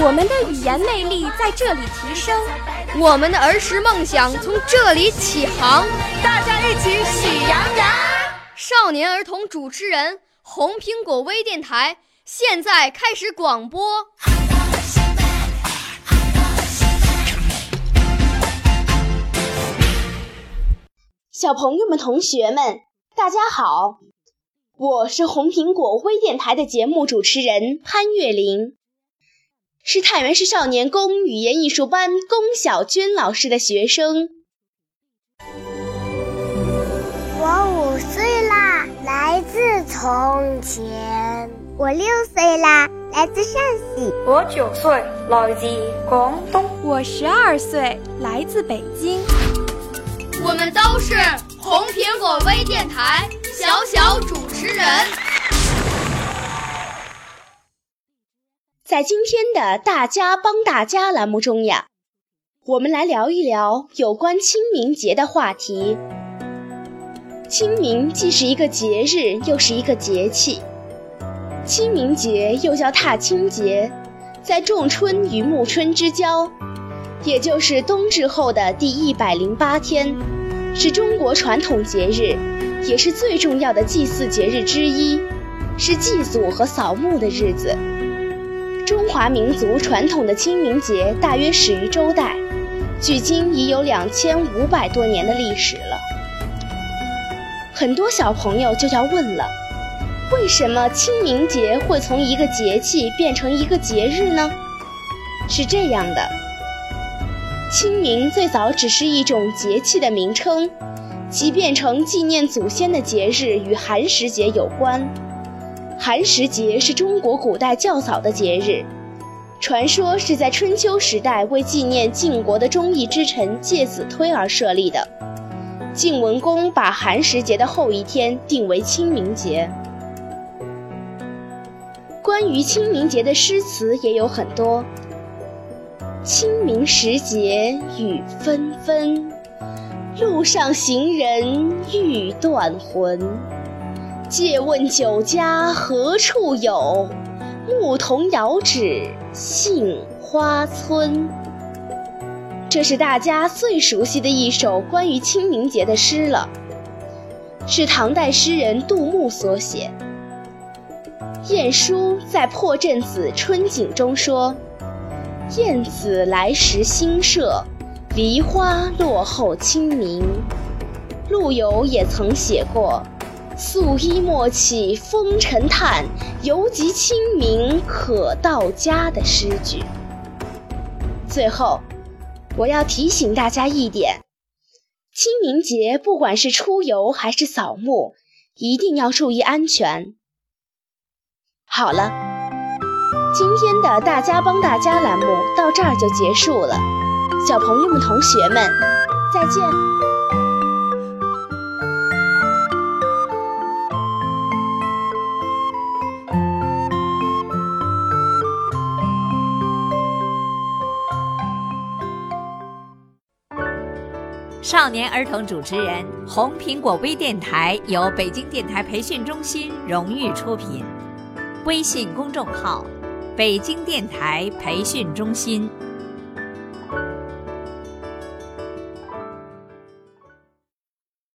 我们的语言魅力在这里提升，我们的儿时梦想从这里起航。大家一起喜羊羊。少年儿童主持人，红苹果微电台现在开始广播。小朋友们、同学们，大家好，我是红苹果微电台的节目主持人潘月玲，是太原市少年宫语言艺术班龚小娟老师的学生。我五岁啦，来自从前；我六岁啦，来自陕西；我九岁，来自广东；我十二岁，来自北京。我们都是红苹果微电台小小主持人。在今天的“大家帮大家”栏目中呀，我们来聊一聊有关清明节的话题。清明既是一个节日，又是一个节气。清明节又叫踏青节，在仲春与暮春之交。也就是冬至后的第一百零八天，是中国传统节日，也是最重要的祭祀节日之一，是祭祖和扫墓的日子。中华民族传统的清明节大约始于周代，距今已有两千五百多年的历史了。很多小朋友就要问了：为什么清明节会从一个节气变成一个节日呢？是这样的。清明最早只是一种节气的名称，其变成纪念祖先的节日与寒食节有关。寒食节是中国古代较早的节日，传说是在春秋时代为纪念晋国的忠义之臣介子推而设立的。晋文公把寒食节的后一天定为清明节。关于清明节的诗词也有很多。清明时节雨纷纷，路上行人欲断魂。借问酒家何处有？牧童遥指杏花村。这是大家最熟悉的一首关于清明节的诗了，是唐代诗人杜牧所写。晏殊在《破阵子·春景》中说。燕子来时新社，梨花落后清明。陆游也曾写过“素衣莫起风尘叹，犹及清明可到家”的诗句。最后，我要提醒大家一点：清明节不管是出游还是扫墓，一定要注意安全。好了。今天的大家帮大家栏目到这儿就结束了，小朋友们、同学们，再见。少年儿童主持人，红苹果微电台由北京电台培训中心荣誉出品，微信公众号。北京电台培训中心。